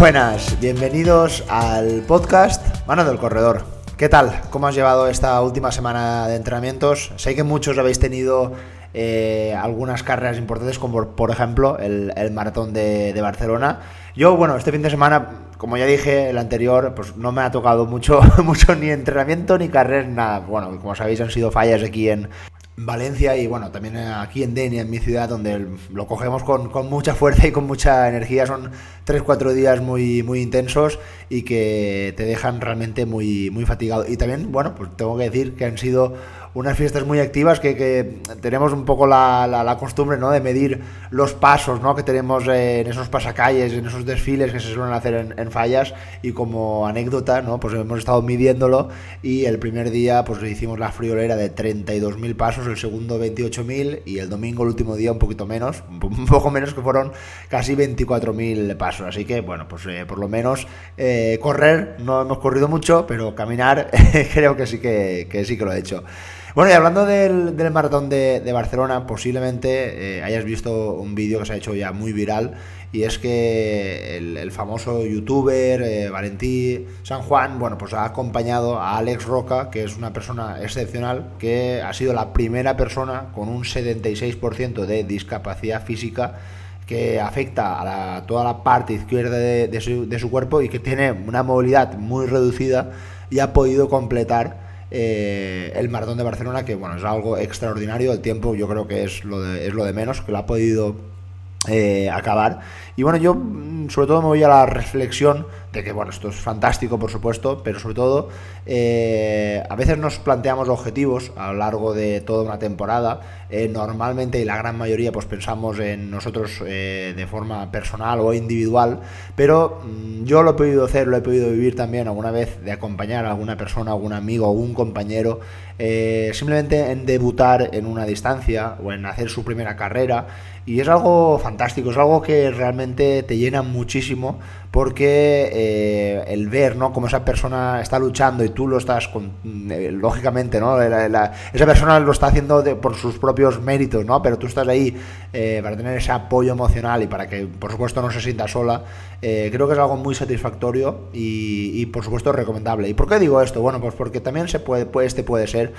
Buenas, bienvenidos al podcast Mano del Corredor. ¿Qué tal? ¿Cómo has llevado esta última semana de entrenamientos? Sé que muchos habéis tenido eh, algunas carreras importantes, como por ejemplo el, maratón de, Barcelona. Yo, bueno, este fin de semana, como ya dije el anterior, pues no me ha tocado mucho, mucho ni entrenamiento ni carreras, nada. Bueno, como sabéis, han sido fallas aquí en, Valencia y bueno, también aquí en Denia, en mi ciudad, donde lo cogemos con, mucha fuerza y con mucha energía. Son 3-4 días muy, muy intensos y que te dejan realmente muy, muy fatigado. Y también, bueno, pues tengo que decir que han sido unas fiestas muy activas que, tenemos un poco la, la, costumbre ¿no? de medir los pasos ¿no? que tenemos en esos pasacalles, en esos desfiles que se suelen hacer en, fallas y como anécdota ¿no? pues hemos estado midiéndolo y el primer día pues hicimos la friolera de 32.000 pasos, el segundo 28.000 y el domingo el último día un poquito menos, un poco menos que fueron casi 24.000 pasos, así que bueno pues eh, por lo menos eh, correr no hemos corrido mucho pero caminar creo que sí que, que sí que lo he hecho. Bueno, y hablando del, maratón de, Barcelona, posiblemente eh, hayas visto un vídeo que se ha hecho ya muy viral y es que el, famoso youtuber eh, Valentí San Juan, bueno, pues ha acompañado a Alex Roca, que es una persona excepcional, que ha sido la primera persona con un 76% de discapacidad física que afecta a toda la parte izquierda de su cuerpo y que tiene una movilidad muy reducida y ha podido completar eh, el maratón de Barcelona, que bueno, es algo extraordinario, el tiempo yo creo que es lo de, es lo de menos, que lo ha podido eh, acabar. Y bueno, yo mm, sobre todo me voy a la reflexión de que, bueno, esto es fantástico, por supuesto, pero sobre todo eh, a veces nos planteamos objetivos a lo largo de toda una temporada. Eh, normalmente y la gran mayoría pues pensamos en nosotros de forma personal o individual, pero mm, yo lo he podido hacer, lo he podido vivir también alguna vez de acompañar a alguna persona, algún amigo, algún compañero, simplemente en debutar en una distancia o en hacer su primera carrera. Y es algo fantástico, es algo que realmente te llena muchísimo porque eh, el ver, ¿no? Cómo esa persona está luchando y tú lo estás, con, eh, lógicamente, ¿no? esa persona lo está haciendo por sus propios méritos, ¿no? Pero tú estás ahí eh, para tener ese apoyo emocional y para que, por supuesto, no se sienta sola. creo que es algo muy satisfactorio y, por supuesto, recomendable. ¿Y por qué digo esto? Bueno, pues porque también se puede, este puede ser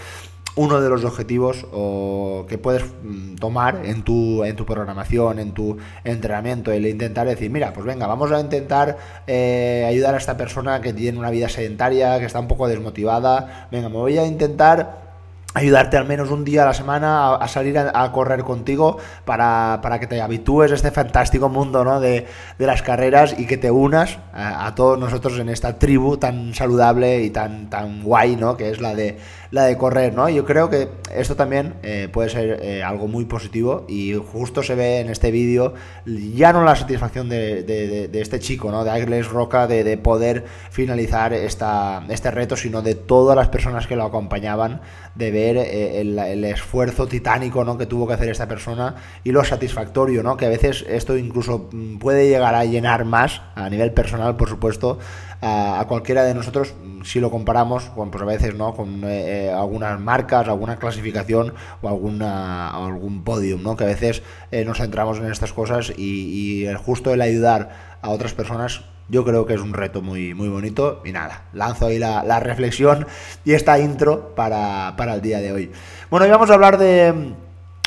uno de los objetivos o que puedes mm, tomar en tu, en tu programación, en tu entrenamiento, el intentar decir, mira, pues venga, vamos a intentar eh, ayudar a esta persona que tiene una vida sedentaria, que está un poco desmotivada, venga, me voy a intentar ayudarte al menos un día a la semana a, salir a, correr contigo para, para, que te habitúes a este fantástico mundo ¿no? de, de, las carreras y que te unas a, todos nosotros en esta tribu tan saludable y tan, tan guay ¿no? que es la de, la de correr. ¿no? Yo creo que esto también eh, puede ser eh, algo muy positivo y justo se ve en este vídeo ya no la satisfacción de, de, este chico, ¿no? de Agles Roca, de, poder finalizar esta, este reto, sino de todas las personas que lo acompañaban, de ver eh, el, esfuerzo titánico ¿no? que tuvo que hacer esta persona y lo satisfactorio, ¿no? que a veces esto incluso mm, puede llegar a llenar más a nivel personal, por supuesto, a, cualquiera de nosotros mm, si lo comparamos con, pues a veces ¿no? con eh, eh, algunas marcas, alguna clasificación o alguna, algún podium, ¿no? que a veces nos centramos en estas cosas y, y justo el ayudar a otras personas yo creo que es un reto muy, muy bonito. Y nada, lanzo ahí la, reflexión y esta intro para, el día de hoy. Bueno, hoy vamos a hablar de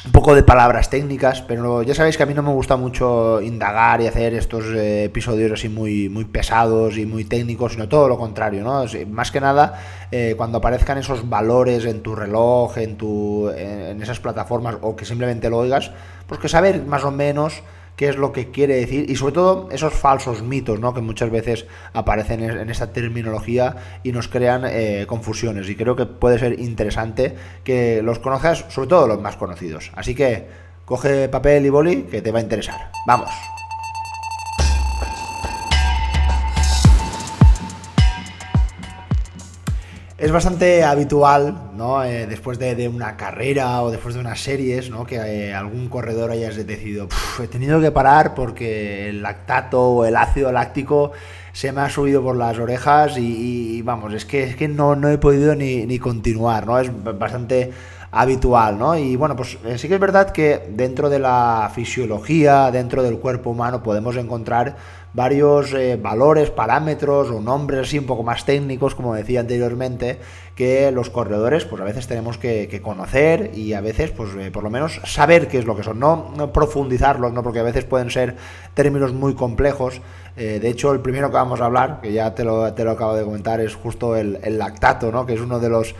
un poco de palabras técnicas, pero ya sabéis que a mí no me gusta mucho indagar y hacer estos eh, episodios así muy, muy pesados y muy técnicos, sino todo lo contrario, ¿no? Más que nada, eh, cuando aparezcan esos valores en tu reloj, en, tu, en esas plataformas, o que simplemente lo oigas, pues que saber más o menos qué es lo que quiere decir y sobre todo esos falsos mitos ¿no? que muchas veces aparecen en esta terminología y nos crean eh, confusiones y creo que puede ser interesante que los conozcas, sobre todo los más conocidos. Así que coge papel y boli que te va a interesar. Vamos. Es bastante habitual, ¿no? Eh, después de, una carrera o después de unas series, ¿no? Que eh, algún corredor haya decidido, he tenido que parar porque el lactato o el ácido láctico se me ha subido por las orejas y, vamos, es que, es que no, no he podido ni, ni continuar, ¿no? Es bastante habitual, ¿no? Y bueno, pues eh, sí que es verdad que dentro de la fisiología, dentro del cuerpo humano, podemos encontrar varios eh, valores, parámetros o nombres así un poco más técnicos, como decía anteriormente, que los corredores pues a veces tenemos que, conocer y a veces pues eh, por lo menos saber qué es lo que son, no, profundizarlos, ¿no? porque a veces pueden ser términos muy complejos. de hecho, el primero que vamos a hablar, que ya te lo, te lo acabo de comentar, es justo el, lactato, ¿no? que es uno de los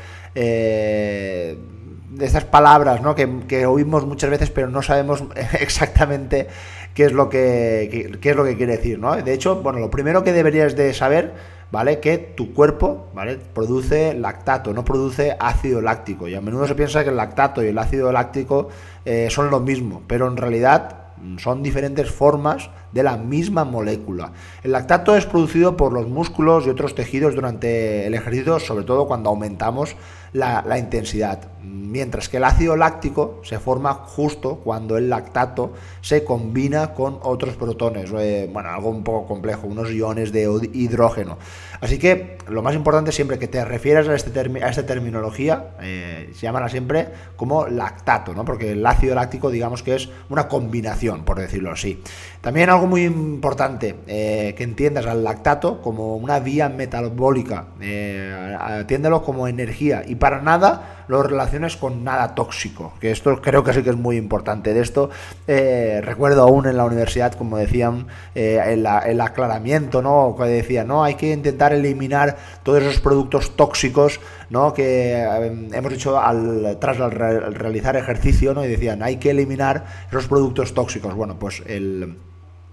de estas palabras ¿no? que, oímos muchas veces pero no sabemos exactamente qué es lo que, es lo que quiere decir. ¿no? De hecho, bueno, lo primero que deberías de saber, ¿vale? Que tu cuerpo, ¿vale? Produce lactato, no produce ácido láctico. Y a menudo se piensa que el lactato y el ácido láctico eh, son lo mismo, pero en realidad son diferentes formas de la misma molécula. El lactato es producido por los músculos y otros tejidos durante el ejercicio, sobre todo cuando aumentamos la, intensidad. Mientras que el ácido láctico se forma justo cuando el lactato se combina con otros protones, eh, bueno, algo un poco complejo, unos iones de hidrógeno. Así que lo más importante siempre que te refieras a, este a esta terminología, eh, se llamará siempre como lactato, ¿no? porque el ácido láctico digamos que es una combinación, por decirlo así. También algo muy importante, eh, que entiendas al lactato como una vía metabólica, atiéndelo como energía y para nada lo relaciones con nada tóxico, que esto creo que sí que es muy importante. De esto eh, recuerdo aún en la universidad, como decían, eh, el, aclaramiento, ¿no? Que decía, no, hay que intentar eliminar todos esos productos tóxicos, ¿no? Que eh, hemos dicho al, tras realizar ejercicio, ¿no? Y decían, hay que eliminar esos productos tóxicos. Bueno, pues el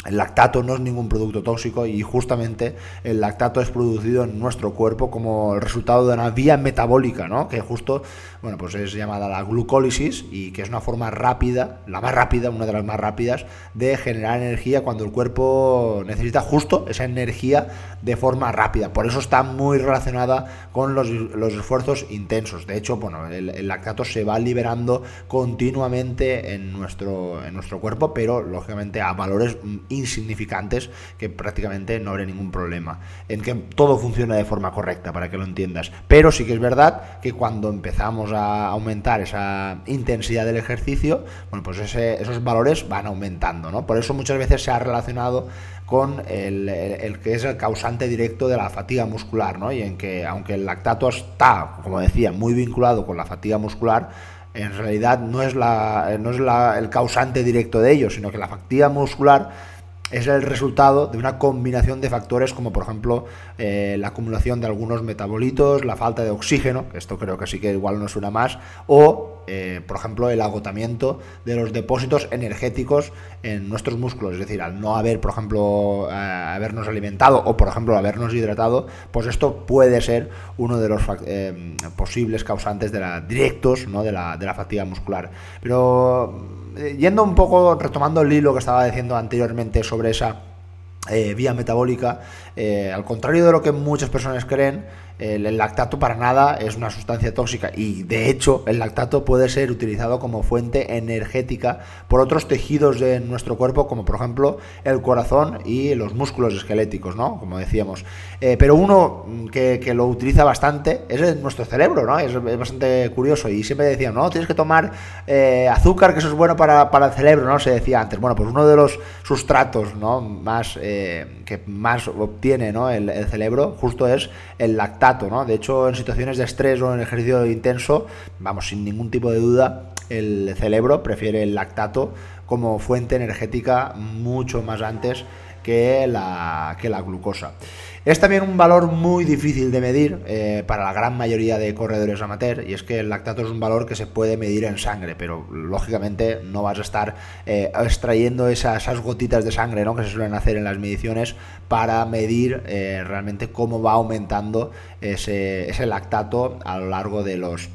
el lactato no es ningún producto tóxico y justamente el lactato es producido en nuestro cuerpo como el resultado de una vía metabólica, ¿no? Que justo, bueno, pues es llamada la glucólisis y que es una forma rápida, la más rápida, una de las más rápidas, de generar energía cuando el cuerpo necesita justo esa energía de forma rápida. Por eso está muy relacionada con los, esfuerzos intensos. De hecho, bueno, el, lactato se va liberando continuamente en nuestro, en nuestro cuerpo, pero lógicamente a valores insignificantes que prácticamente no habría ningún problema. En que todo funciona de forma correcta, para que lo entiendas. Pero sí que es verdad que cuando empezamos a aumentar esa intensidad del ejercicio, bueno, pues esos valores van aumentando, ¿no? Por eso muchas veces se ha relacionado con el, que es el causante directo de la fatiga muscular, ¿no? Y en que aunque el lactato está, como decía, muy vinculado con la fatiga muscular, en realidad no es, la, no es el causante directo de ello, sino que la fatiga muscular es el resultado de una combinación de factores como por ejemplo eh, la acumulación de algunos metabolitos, la falta de oxígeno, que esto creo que sí que igual no suena más, o eh, por ejemplo el agotamiento de los depósitos energéticos en nuestros músculos, es decir, al no haber, por ejemplo, eh, habernos alimentado o por ejemplo habernos hidratado, pues esto puede ser uno de los posibles causantes de la, directos ¿no? de, la, de la fatiga muscular. Pero yendo un poco, retomando el hilo que estaba diciendo anteriormente sobre esa eh, vía metabólica, eh, al contrario de lo que muchas personas creen, el, lactato para nada es una sustancia tóxica y de hecho el lactato puede ser utilizado como fuente energética por otros tejidos de nuestro cuerpo como por ejemplo el corazón y los músculos esqueléticos, ¿no? Como decíamos. Eh, pero uno que, lo utiliza bastante es nuestro cerebro, ¿no? Es, bastante curioso y siempre decían, no, tienes que tomar eh, azúcar que eso es bueno para, el cerebro, ¿no? Se decía antes. Bueno, pues uno de los sustratos, ¿no? Más, eh, que más obtiene ¿no? el cerebro justo es el lactato de hecho, en situaciones de estrés o en ejercicio intenso, vamos, sin ningún tipo de duda, el cerebro prefiere el lactato como fuente energética mucho más antes que la, que la glucosa. Es también un valor muy difícil de medir eh, para la gran mayoría de corredores amateur y es que el lactato es un valor que se puede medir en sangre, pero lógicamente no vas a estar eh, extrayendo esas, gotitas de sangre ¿no? que se suelen hacer en las mediciones para medir eh, realmente cómo va aumentando ese, ese lactato a lo largo de los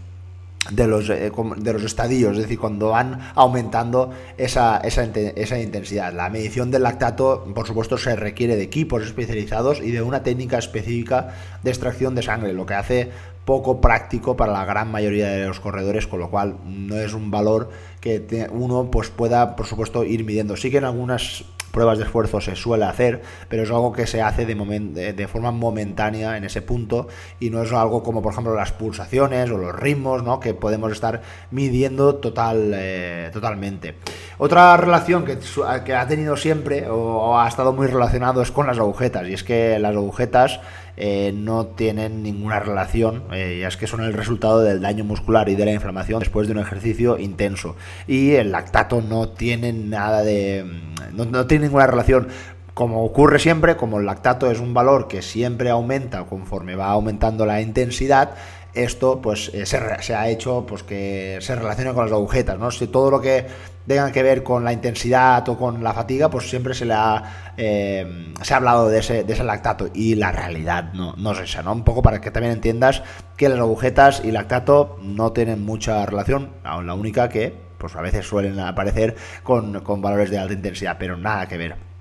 de los, eh, de los estadios, es decir, cuando van aumentando esa, esa, esa, intensidad. La medición del lactato, por supuesto, se requiere de equipos especializados y de una técnica específica de extracción de sangre, lo que hace poco práctico para la gran mayoría de los corredores, con lo cual no es un valor que uno pues pueda, por supuesto, ir midiendo. Sí que en algunas pruebas de esfuerzo se suele hacer, pero es algo que se hace de, forma momentánea en ese punto y no es algo como por ejemplo las pulsaciones o los ritmos ¿no? que podemos estar midiendo total, eh, totalmente. Otra relación que, que, ha tenido siempre o ha estado muy relacionado es con las agujetas y es que las agujetas eh, no tienen ninguna relación, eh, ya es que son el resultado del daño muscular y de la inflamación después de un ejercicio intenso. Y el lactato no tiene nada de. no, tiene ninguna relación como ocurre siempre, como el lactato es un valor que siempre aumenta conforme va aumentando la intensidad, esto pues eh, se, ha hecho pues que se relacione con las agujetas, ¿no? Si todo lo que tenga que ver con la intensidad o con la fatiga, pues siempre se le ha, eh, se ha hablado de ese, de ese lactato y la realidad no, no es esa, ¿no? Un poco para que también entiendas que las agujetas y lactato no tienen mucha relación, la única que pues a veces suelen aparecer con, con valores de alta intensidad, pero nada que ver.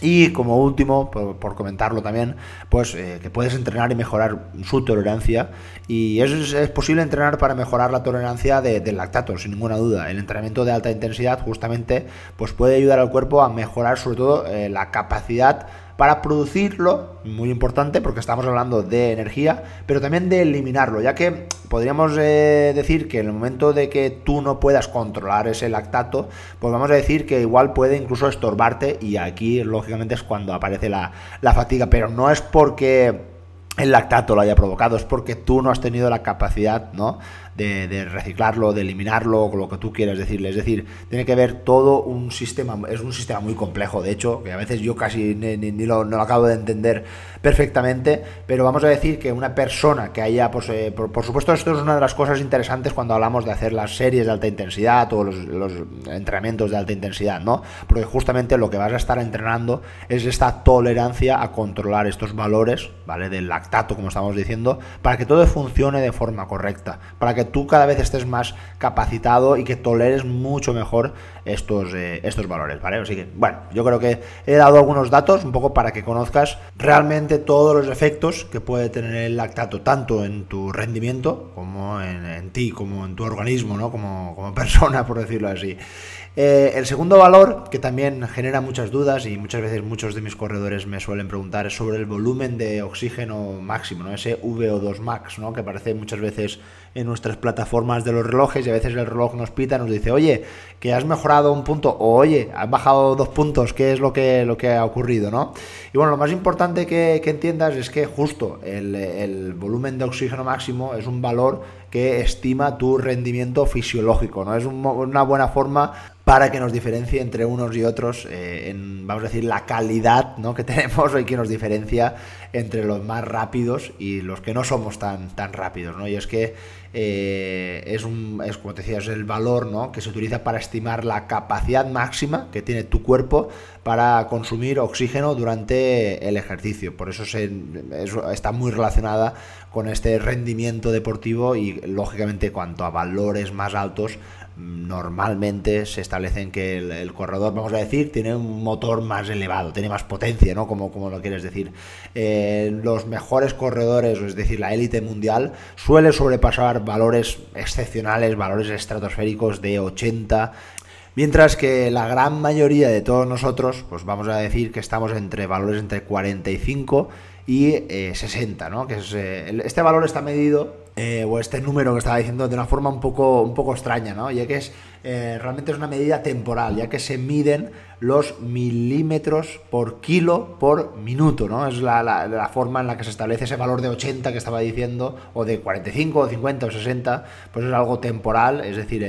Y como último, por, comentarlo también, pues eh, que puedes entrenar y mejorar su tolerancia. Y es, es posible entrenar para mejorar la tolerancia del lactato, sin ninguna duda. El entrenamiento de alta intensidad justamente pues puede ayudar al cuerpo a mejorar sobre todo eh, la capacidad para producirlo, muy importante porque estamos hablando de energía, pero también de eliminarlo, ya que podríamos eh, decir que en el momento de que tú no puedas controlar ese lactato, pues vamos a decir que igual puede incluso estorbarte y aquí lógicamente es cuando aparece la, la fatiga, pero no es porque el lactato lo haya provocado, es porque tú no has tenido la capacidad, ¿no? De, reciclarlo, de eliminarlo, lo que tú quieras decirle. Es decir, tiene que ver todo un sistema, es un sistema muy complejo, de hecho, que a veces yo casi ni, lo, no lo acabo de entender perfectamente, pero vamos a decir que una persona que haya, pues, eh, por, supuesto, esto es una de las cosas interesantes cuando hablamos de hacer las series de alta intensidad o los, entrenamientos de alta intensidad, ¿no? Porque justamente lo que vas a estar entrenando es esta tolerancia a controlar estos valores, ¿vale? Del lactato, como estamos diciendo, para que todo funcione de forma correcta, para que tú cada vez estés más capacitado y que toleres mucho mejor estos, eh, estos valores, ¿vale? Así que, bueno, yo creo que he dado algunos datos un poco para que conozcas realmente todos los efectos que puede tener el lactato, tanto en tu rendimiento como en, ti, como en tu organismo, ¿no? Como, como persona, por decirlo así. Eh, el segundo valor, que también genera muchas dudas y muchas veces muchos de mis corredores me suelen preguntar, es sobre el volumen de oxígeno máximo, ¿no? ese VO2 max, ¿no? que aparece muchas veces en nuestras plataformas de los relojes y a veces el reloj nos pita nos dice, oye, que has mejorado un punto o oye, has bajado dos puntos, ¿qué es lo que, lo que ha ocurrido? ¿no? Y bueno, lo más importante que, entiendas es que justo el, el volumen de oxígeno máximo es un valor que estima tu rendimiento fisiológico, ¿no? Es una buena forma para que nos diferencie entre unos y otros eh, en, vamos a decir, la calidad ¿no? que tenemos y que nos diferencia entre los más rápidos y los que no somos tan, tan rápidos, ¿no? Y es que eh, es, un, es, como te decía, es el valor ¿no? que se utiliza para estimar la capacidad máxima que tiene tu cuerpo para consumir oxígeno durante el ejercicio. Por eso, se, está muy relacionada con este rendimiento deportivo y lógicamente cuanto a valores más altos normalmente se establecen que el, corredor, vamos a decir, tiene un motor más elevado, tiene más potencia, ¿no? Como, como lo quieres decir. Eh, los mejores corredores, es decir, la élite mundial, suele sobrepasar valores excepcionales, valores estratosféricos de 80. Mientras que la gran mayoría de todos nosotros, pues vamos a decir que estamos entre valores entre 45 y 60, eh, ¿no? Que eh, este valor está medido eh, o este número que estaba diciendo de una forma un poco, un poco extraña, ¿no? Ya que es eh, realmente es una medida temporal, ya que se miden los milímetros por kilo por minuto, ¿no? Es la, forma en la que se establece ese valor de 80 que estaba diciendo, o de 45, o 50, o 60, pues es algo temporal, es decir,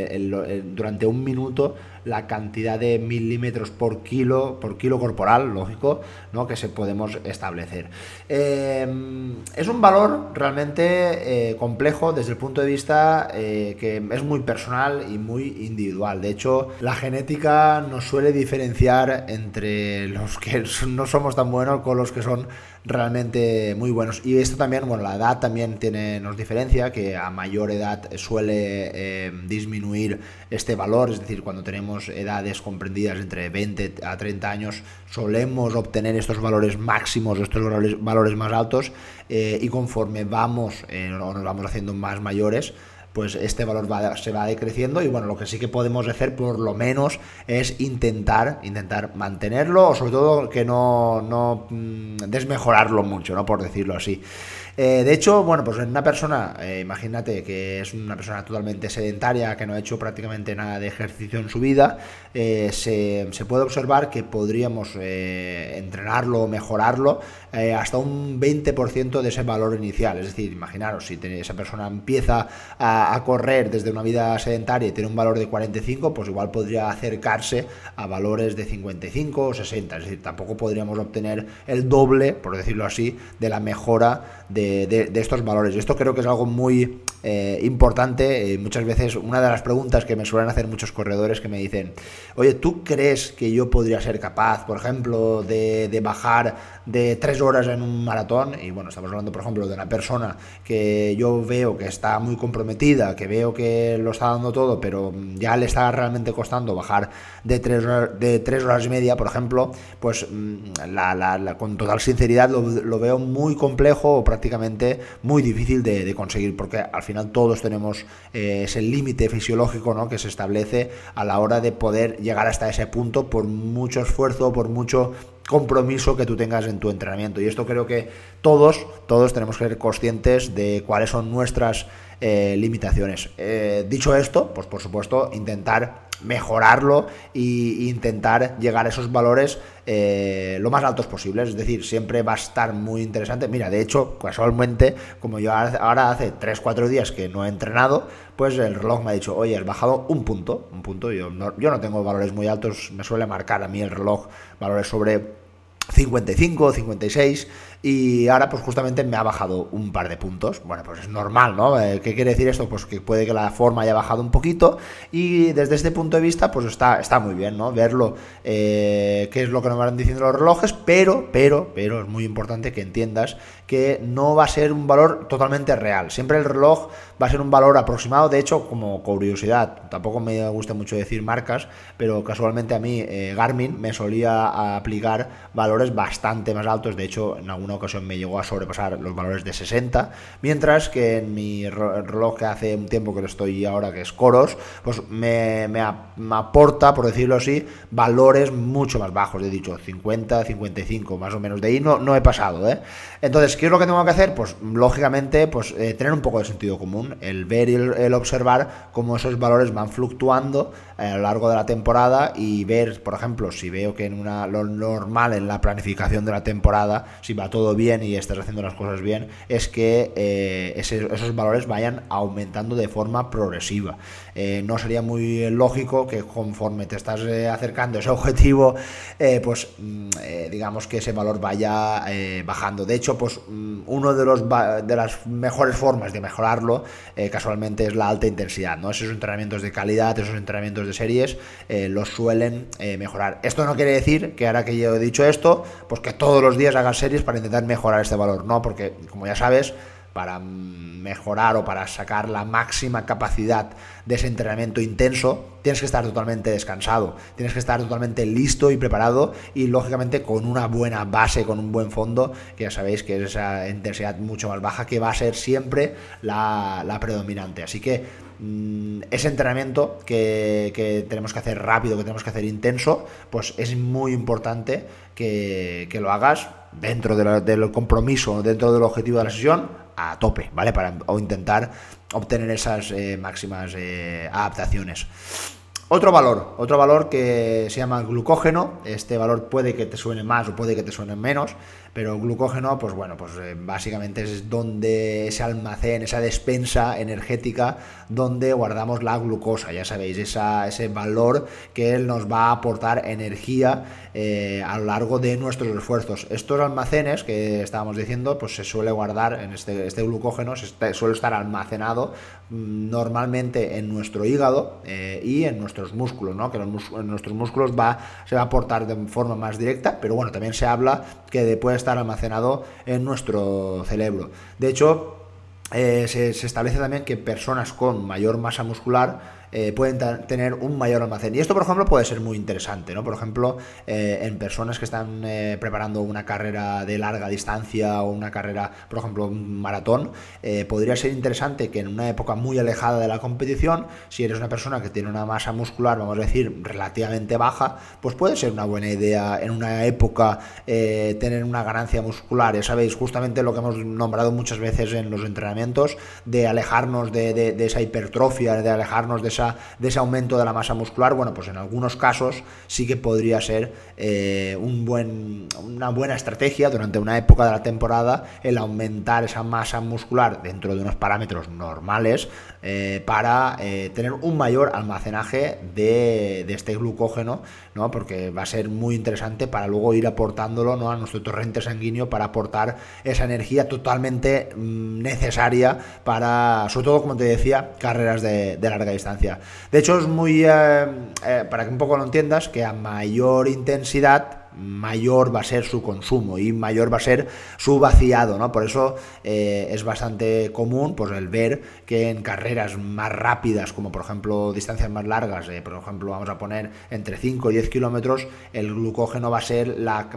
durante un minuto la cantidad de milímetros por kilo, por kilo corporal, lógico, ¿no? que se podemos establecer. Em, es un valor realmente eh, complejo desde el punto de vista eh, que es muy personal y muy individual. De hecho, la genética nos suele diferenciar entre los que no somos tan buenos con los que son realmente muy buenos. Y esto también, bueno, la edad también tiene, nos diferencia, que a mayor edad suele eh, disminuir este valor, es decir, cuando tenemos edades comprendidas entre 20 a 30 años, solemos obtener estos valores máximos, estos valores, más altos, eh, y conforme vamos, eh, nos vamos haciendo más mayores, pues este valor se va decreciendo y bueno, lo que sí que podemos hacer por lo menos es intentar, intentar mantenerlo o sobre todo que no, no mm, desmejorarlo mucho, ¿no? Por decirlo así. Eh, de hecho, bueno, pues en una persona, eh, imagínate que es una persona totalmente sedentaria, que no ha hecho prácticamente nada de ejercicio en su vida, eh, se, puede observar que podríamos entrenarlo o mejorarlo hasta un 20% de ese valor inicial. Es decir, imaginaros, si esa persona empieza a, correr desde una vida sedentaria y tiene un valor de 45, pues igual podría acercarse a valores de 55 o 60. Es decir, tampoco podríamos obtener el doble, por decirlo así, de la mejora de estos valores. Esto creo que es algo muy eh, importante. Eh, muchas veces una de las preguntas que me suelen hacer muchos corredores que me dicen, oye, ¿tú crees que yo podría ser capaz, por ejemplo, de bajar de tres horas en un maratón? Y bueno, estamos hablando, por ejemplo, de una persona que yo veo que está muy comprometida, que veo que lo está dando todo, pero ya le está realmente costando bajar de tres, de tres horas y media, por ejemplo, pues mm, con total sinceridad lo, lo veo muy complejo o prácticamente muy difícil de, conseguir, porque al final todos tenemos eh, ese límite fisiológico ¿no? que se establece a la hora de poder llegar hasta ese punto por mucho esfuerzo, por mucho compromiso que tú tengas en tu entrenamiento. Y esto creo que todos, todos tenemos que ser conscientes de cuáles son nuestras eh, limitaciones. Eh, dicho esto, pues por supuesto, intentar mejorarlo e intentar llegar a esos valores eh, lo más altos posibles. Es decir, siempre va a estar muy interesante. Mira, de hecho, casualmente, como yo ahora hace 3-4 días que no he entrenado, pues el reloj me ha dicho, oye, has bajado un punto. Un punto. Yo yo no tengo valores muy altos, me suele marcar a mí el reloj valores sobre 55, 56 y ahora pues justamente me ha bajado un par de puntos. Bueno, pues es normal, ¿no? Eh, ¿Qué quiere decir esto? Pues que puede que la forma haya bajado un poquito y desde este punto de vista pues está, está muy bien, ¿no? Verlo, eh, qué es lo que nos van diciendo los relojes, pero, pero, pero es muy importante que entiendas que no va a ser un valor totalmente real. Siempre el reloj va a ser un valor aproximado, de hecho, como curiosidad, tampoco me gusta mucho decir marcas, pero casualmente a mí eh, Garmin me solía aplicar valores bastante más altos, de hecho en alguna ocasión me llegó a sobrepasar los valores de 60, mientras que en mi reloj que hace un tiempo que lo estoy ahora, que es Coros, pues me, me, aporta, por decirlo así, valores mucho más bajos, he dicho 50, 55, más o menos, de ahí no, no he pasado, ¿eh? Entonces, ¿qué es lo que tengo que hacer? Pues lógicamente, pues eh, tener un poco de sentido común, el ver y el, observar cómo esos valores van fluctuando eh, a lo largo de la temporada y ver, por ejemplo, si veo que en una lo normal en la planificación de la temporada, si va todo bien y estás haciendo las cosas bien, es que eh, esos valores vayan aumentando de forma progresiva. Eh, no sería muy lógico que conforme te estás acercando a ese objetivo, pues mm, digamos que ese valor vaya bajando. De hecho, pues mm, uno de los de las mejores formas de mejorarlo casualmente es la alta intensidad, ¿no? Esos entrenamientos de calidad, esos entrenamientos de series los suelen mejorar. Esto no quiere decir que ahora que yo he dicho esto, pues que todos los días hagas series para intentar mejorar este valor, ¿no? Porque, como ya sabes, para mejorar o para sacar la máxima capacidad de ese entrenamiento intenso, tienes que estar totalmente descansado, tienes que estar totalmente listo y preparado y lógicamente con una buena base, con un buen fondo, que ya sabéis que es esa intensidad mucho más baja que va a ser siempre la, predominante. Así que mm, ese entrenamiento que, tenemos que hacer rápido, que tenemos que hacer intenso, pues es muy importante que, que lo hagas dentro del compromiso, dentro del objetivo de la sesión, a tope, ¿vale? Para o intentar obtener esas eh, máximas eh, adaptaciones. Otro valor, otro valor que se llama glucógeno. Este valor puede que te suene más o puede que te suene menos, pero glucógeno, pues bueno, pues eh, básicamente es donde ese almacén, esa despensa energética donde guardamos la glucosa, ya sabéis, ese valor que nos va a aportar energía eh, a lo largo de nuestros esfuerzos. Estos almacenes que estábamos diciendo, pues se suele guardar en este, este glucógeno, se suele estar almacenado mm, normalmente en nuestro hígado eh, y en nuestros músculos, ¿no? que en nuestros músculos va, se va a aportar de forma más directa, pero bueno, también se habla que después estar almacenado en nuestro cerebro. De hecho, eh, se, establece también que personas con mayor masa muscular eh, pueden tener un mayor almacén. Y esto, por ejemplo, puede ser muy interesante, ¿no? Por ejemplo, eh, en personas que están eh, preparando una carrera de larga distancia o una carrera, por ejemplo, un maratón, podría ser interesante que en una época muy alejada de la competición, si eres una persona que tiene una masa muscular, vamos a decir, relativamente baja, pues puede ser una buena idea en una época tener una ganancia muscular. Ya sabéis, justamente lo que hemos nombrado muchas veces en los entrenamientos, de alejarnos de, de esa hipertrofia, de alejarnos de de ese aumento de la masa muscular, bueno, pues en algunos casos sí que podría ser eh, un buen, una buena estrategia durante una época de la temporada el aumentar esa masa muscular dentro de unos parámetros normales eh, para eh, tener un mayor almacenaje de, este glucógeno, ¿no? porque va a ser muy interesante para luego ir aportándolo ¿no? a nuestro torrente sanguíneo para aportar esa energía totalmente mm, necesaria para, sobre todo como te decía, carreras de larga distancia. De hecho, es muy, eh, eh, para que un poco lo entiendas, que a mayor intensidad mayor va a ser su consumo y mayor va a ser su vaciado, ¿no? Por eso eh, es bastante común pues, el ver que en carreras más rápidas, como por ejemplo distancias más largas, eh, por ejemplo vamos a poner entre 5 y 10 kilómetros, el glucógeno va a ser la,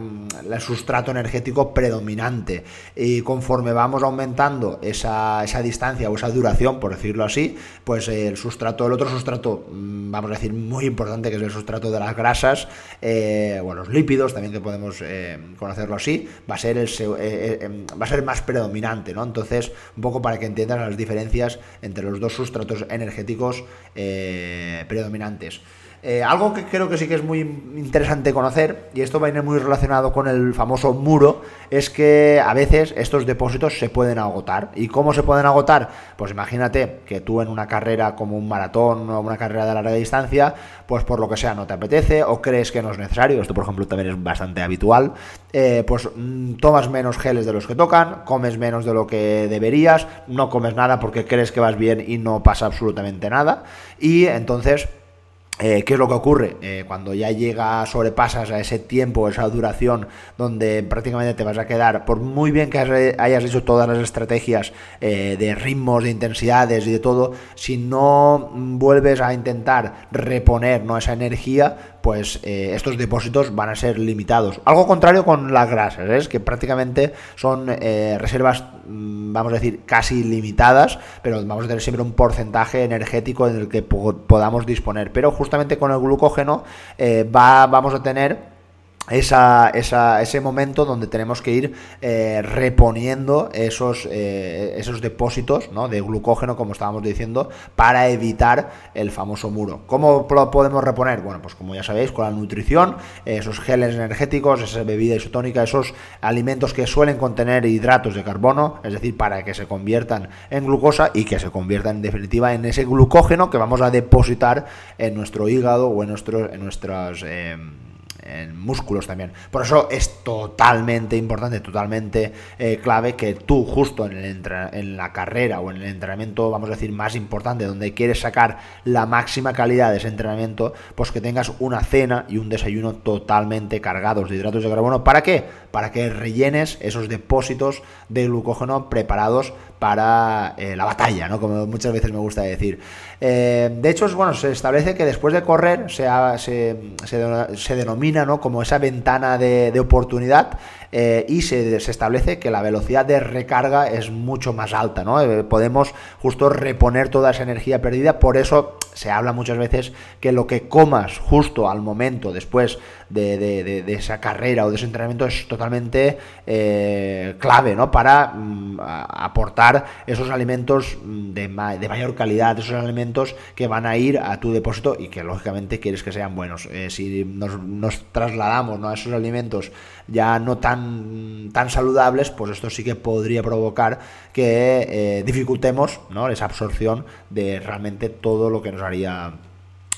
el sustrato energético predominante y conforme vamos aumentando esa, esa, distancia o esa duración, por decirlo así, pues el sustrato, el otro sustrato, mm, vamos a decir muy importante, que es el sustrato de las grasas, eh, bueno, los lípidos, también que podemos eh, conocerlo así, va a ser el eh, em, va a ser más predominante, ¿no? Entonces, un poco para que entiendan las diferencias entre los dos sustratos energéticos predominantes. Eh, algo que creo que sí que es muy interesante conocer, y esto va a ir muy relacionado con el famoso muro, es que a veces estos depósitos se pueden agotar. ¿Y cómo se pueden agotar? Pues imagínate que tú en una carrera como un maratón o una carrera de larga distancia, pues por lo que sea no te apetece o crees que no es necesario, esto por ejemplo también es bastante habitual, eh, pues mm, tomas menos geles de los que tocan, comes menos de lo que deberías, no comes nada porque crees que vas bien y no pasa absolutamente nada, y entonces eh, ¿Qué es lo que ocurre? Eh, cuando ya llega, sobrepasas a ese tiempo, esa duración, donde prácticamente te vas a quedar, por muy bien que hayas hecho todas las estrategias eh, de ritmos, de intensidades y de todo, si no vuelves a intentar reponer ¿no? esa energía, pues estos depósitos van a ser limitados. Algo contrario con las grasas, es que prácticamente son reservas, mm, vamos a decir, casi limitadas, pero vamos a tener siempre un porcentaje energético en el que podamos disponer. Pero justamente con el glucógeno eh, va, vamos a tener esa, ese momento donde tenemos que ir eh, reponiendo esos, eh, esos depósitos de glucógeno, como estábamos diciendo, para evitar el famoso muro. ¿Cómo lo podemos reponer? Bueno, pues como ya sabéis, con la nutrición, esos geles energéticos, esa bebida isotónica, esos alimentos que suelen contener hidratos de carbono, es decir, para que se conviertan en glucosa y que se conviertan en definitiva en ese glucógeno que vamos a depositar en nuestro hígado o en, en nuestras... Em, en músculos también. Por eso es totalmente importante, totalmente eh, clave que tú justo en, el en la carrera o en el entrenamiento, vamos a decir, más importante, donde quieres sacar la máxima calidad de ese entrenamiento, pues que tengas una cena y un desayuno totalmente cargados de hidratos de carbono. ¿Para qué? Para que rellenes esos depósitos de glucógeno preparados para eh, la batalla, ¿no? Como muchas veces me gusta decir. Eh, de hecho, bueno, se establece que después de correr se, se, denomina ¿no? como esa ventana de, oportunidad eh, y se, establece que la velocidad de recarga es mucho más alta, ¿no? podemos justo reponer toda esa energía perdida, por eso se habla muchas veces que lo que comas justo al momento después de, esa carrera o de ese entrenamiento es totalmente clave, ¿no? Para mm, aportar esos alimentos de, de, mayor calidad, esos alimentos que van a ir a tu depósito y que lógicamente quieres que sean buenos. Eh, si nos, trasladamos ¿no? a esos alimentos ya no tan, tan saludables, pues esto sí que podría provocar que eh, dificultemos ¿no? esa absorción de realmente todo lo que nos haría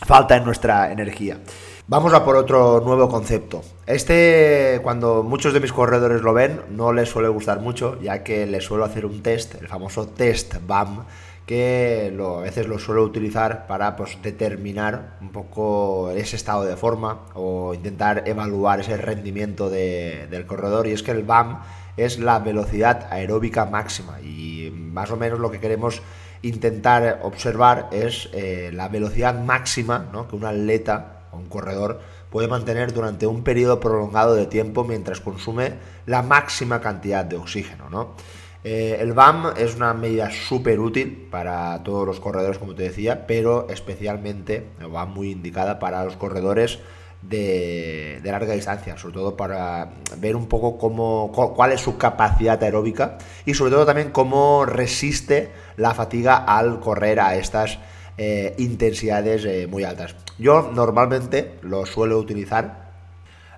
falta en nuestra energía. Vamos a por otro nuevo concepto. Este, cuando muchos de mis corredores lo ven, no les suele gustar mucho, ya que les suelo hacer un test, el famoso test BAM, que a veces lo suelo utilizar para pues, determinar un poco ese estado de forma o intentar evaluar ese rendimiento del corredor. Y es que el BAM es la velocidad aeróbica máxima y más o menos lo que queremos intentar observar es eh, la velocidad máxima que un atleta o un corredor puede mantener durante un periodo prolongado de tiempo mientras consume la máxima cantidad de oxígeno. ¿no? Eh, el BAM es una medida súper útil para todos los corredores, como te decía, pero especialmente va muy indicada para los corredores de, larga distancia, sobre todo para ver un poco cómo, cuál es su capacidad aeróbica y sobre todo también cómo resiste la fatiga al correr a estas eh, intensidades eh, muy altas. Yo normalmente lo suelo utilizar.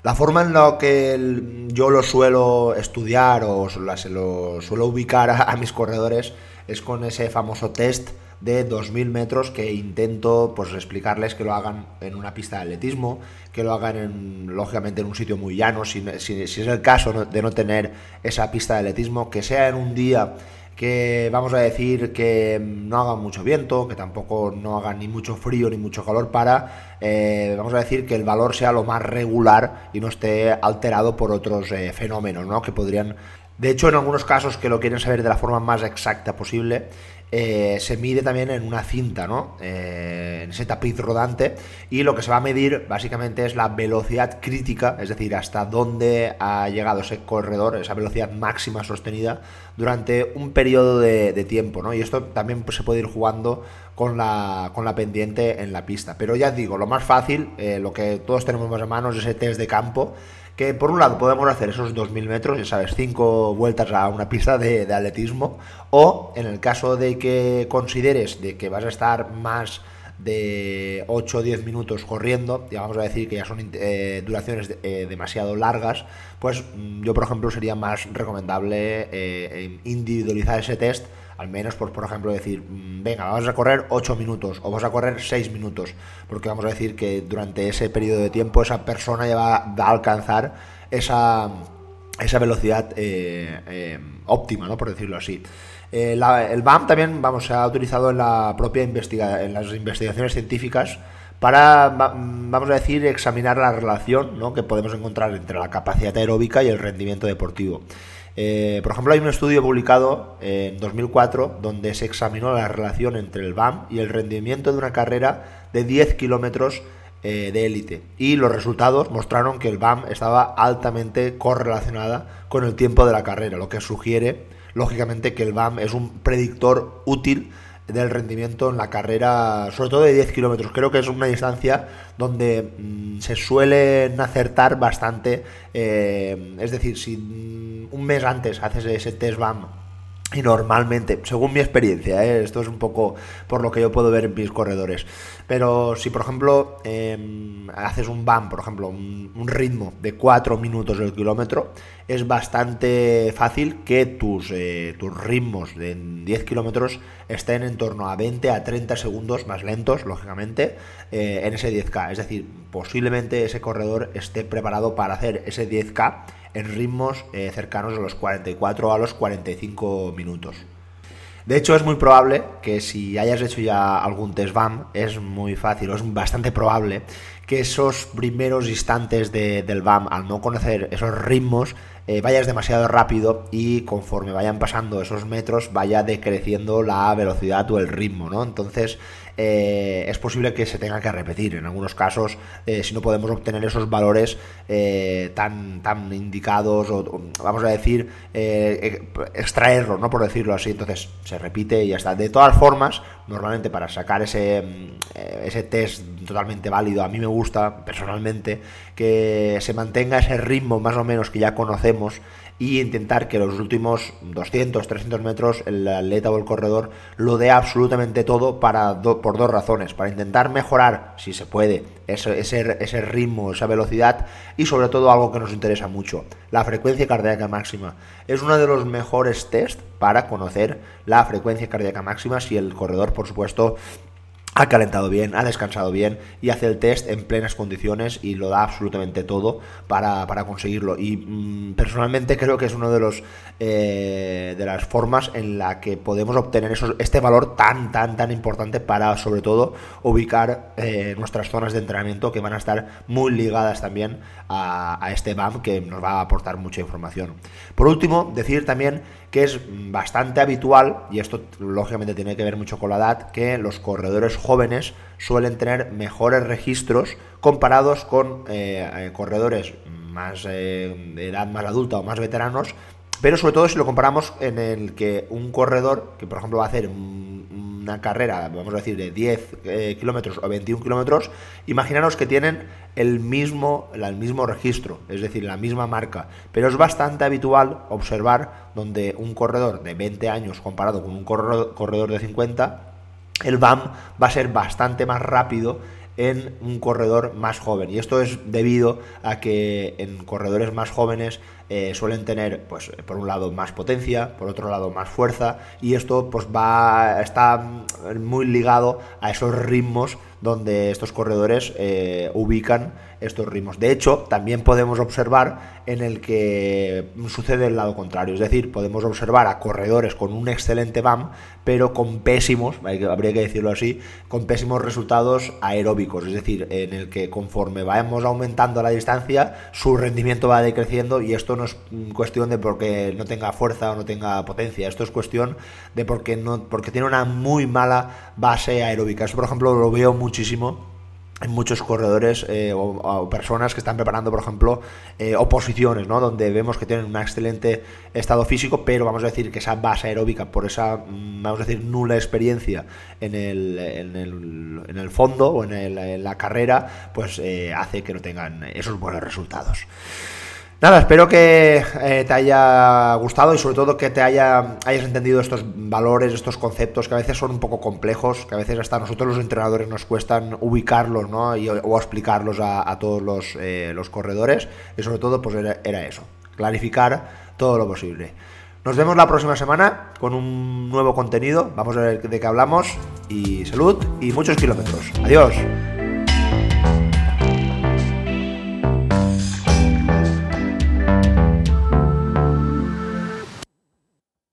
La forma en la que yo lo suelo estudiar o lo suelo ubicar a mis corredores es con ese famoso test de 2.000 metros que intento pues explicarles que lo hagan en una pista de atletismo, que lo hagan en, lógicamente en un sitio muy llano, si, es el caso de no tener esa pista de atletismo, que sea en un día que vamos a decir que no haga mucho viento, que tampoco no haga ni mucho frío ni mucho calor para, eh, vamos a decir que el valor sea lo más regular y no esté alterado por otros eh, fenómenos, ¿no? Que podrían de hecho, en algunos casos que lo quieren saber de la forma más exacta posible, eh, se mide también en una cinta, ¿no? Eh, en ese tapiz rodante. Y lo que se va a medir básicamente es la velocidad crítica, es decir, hasta dónde ha llegado ese corredor, esa velocidad máxima sostenida durante un periodo de, tiempo, ¿no? Y esto también pues, se puede ir jugando con la, con la pendiente en la pista. Pero ya digo, lo más fácil, eh, lo que todos tenemos más a mano es ese test de campo que por un lado podemos hacer esos 2.000 metros, ya sabes, 5 vueltas a una pista de, atletismo, o en el caso de que consideres de que vas a estar más de 8 o 10 minutos corriendo, ya vamos a decir que ya son eh, duraciones eh, demasiado largas, pues mm, yo por ejemplo sería más recomendable eh, individualizar ese test al menos, por, por ejemplo, decir, mm, venga, vamos a correr 8 minutos o vamos a correr 6 minutos, porque vamos a decir que durante ese periodo de tiempo esa persona ya va, a alcanzar esa, esa velocidad eh, eh, óptima, ¿no? por decirlo así. Eh, el BAM también vamos, se ha utilizado en la propia investiga en las investigaciones científicas para, vamos a decir, examinar la relación ¿no? que podemos encontrar entre la capacidad aeróbica y el rendimiento deportivo. Eh, por ejemplo, hay un estudio publicado en 2004 donde se examinó la relación entre el BAM y el rendimiento de una carrera de 10 kilómetros eh, de élite. Y los resultados mostraron que el BAM estaba altamente correlacionada con el tiempo de la carrera, lo que sugiere, lógicamente, que el BAM es un predictor útil del rendimiento en la carrera, sobre todo de 10 kilómetros. Creo que es una distancia donde mm, se suelen acertar bastante. Eh, es decir, si un mes antes haces ese test BAM y normalmente, según mi experiencia, ¿eh? esto es un poco por lo que yo puedo ver en mis corredores, pero si por ejemplo em, haces un BAM, por ejemplo, un, ritmo de 4 minutos el kilómetro, es bastante fácil que tus, eh, tus ritmos de 10 kilómetros estén en torno a 20 a 30 segundos más lentos, lógicamente, eh, en ese 10K. Es decir, posiblemente ese corredor esté preparado para hacer ese 10K en ritmos eh, cercanos a los 44 a los 45 minutos. De hecho, es muy probable que si hayas hecho ya algún test BAM, es muy fácil, o es bastante probable que esos primeros instantes del BAM, al no conocer esos ritmos, eh, vayas demasiado rápido y conforme vayan pasando esos metros vaya decreciendo la velocidad o el ritmo, ¿no? Entonces, eh, es posible que se tenga que repetir. En algunos casos, eh, si no podemos obtener esos valores eh, tan, tan indicados, o, vamos a decir, extraerlos, ¿no? Por decirlo así. Entonces se repite y ya está. De todas formas, normalmente para sacar ese, ese test totalmente válido, a mí me gusta personalmente que se mantenga ese ritmo más o menos que ya conocemos y intentar que los últimos 200, 300 metros el atleta o el corredor lo dé absolutamente todo para por dos razones, para intentar mejorar, si se puede, ese, ese, ritmo, esa velocidad y sobre todo algo que nos interesa mucho, la frecuencia cardíaca máxima. Es uno de los mejores test para conocer la frecuencia cardíaca máxima si el corredor, por supuesto, ha calentado bien, ha descansado bien y hace el test en plenas condiciones y lo da absolutamente todo para, conseguirlo. Y mm, personalmente creo que es uno de los eh, de las formas en la que podemos obtener este valor tan, tan, tan importante para sobre todo ubicar eh, nuestras zonas de entrenamiento que van a estar muy ligadas también a, a este BAM que nos va a aportar mucha información. Por último, decir también que es bastante habitual, y esto lógicamente tiene que ver mucho con la edad, que los corredores jóvenes suelen tener mejores registros comparados con eh, eh, corredores más eh, de edad más adulta o más veteranos, pero sobre todo si lo comparamos en el que un corredor, que por ejemplo va a hacer una carrera, vamos a decir, de 10 kilómetros o 21 kilómetros, imaginaros que tienen el mismo, el mismo registro, es decir, la misma marca. Pero es bastante habitual observar donde un corredor de 20 años comparado con un corredor de 50, el BAM va a ser bastante más rápido en un corredor más joven. Y esto es debido a que en corredores más jóvenes eh, suelen tener, pues, por un lado más potencia, por otro lado más fuerza, y esto pues va, está muy ligado a esos ritmos donde estos corredores eh, ubican estos ritmos. De hecho, también podemos observar en el que sucede el lado contrario, es decir, podemos observar a corredores con un excelente BAM, pero con pésimos, habría que decirlo así, con pésimos resultados aeróbicos, es decir, en el que conforme vamos aumentando la distancia, su rendimiento va decreciendo y esto no es cuestión de porque no tenga fuerza o no tenga potencia, esto es cuestión de porque no porque tiene una muy mala base aeróbica. Esto, por ejemplo, lo veo muchísimo en muchos corredores eh, o, personas que están preparando, por ejemplo, eh, oposiciones, ¿no? Donde vemos que tienen un excelente estado físico, pero vamos a decir que esa base aeróbica, por esa, mm, vamos a decir, nula experiencia en el, en el, en el fondo o en, en, la carrera, pues eh, hace que no tengan esos buenos resultados. Nada, espero que eh, te haya gustado y sobre todo que te haya, hayas entendido estos valores, estos conceptos que a veces son un poco complejos, que a veces hasta nosotros los entrenadores nos cuestan ubicarlos ¿no? o explicarlos a, todos los, eh, los, corredores y sobre todo pues era, era eso, clarificar todo lo posible. Nos vemos la próxima semana con un nuevo contenido, vamos a ver de qué hablamos y salud y muchos kilómetros. Adiós.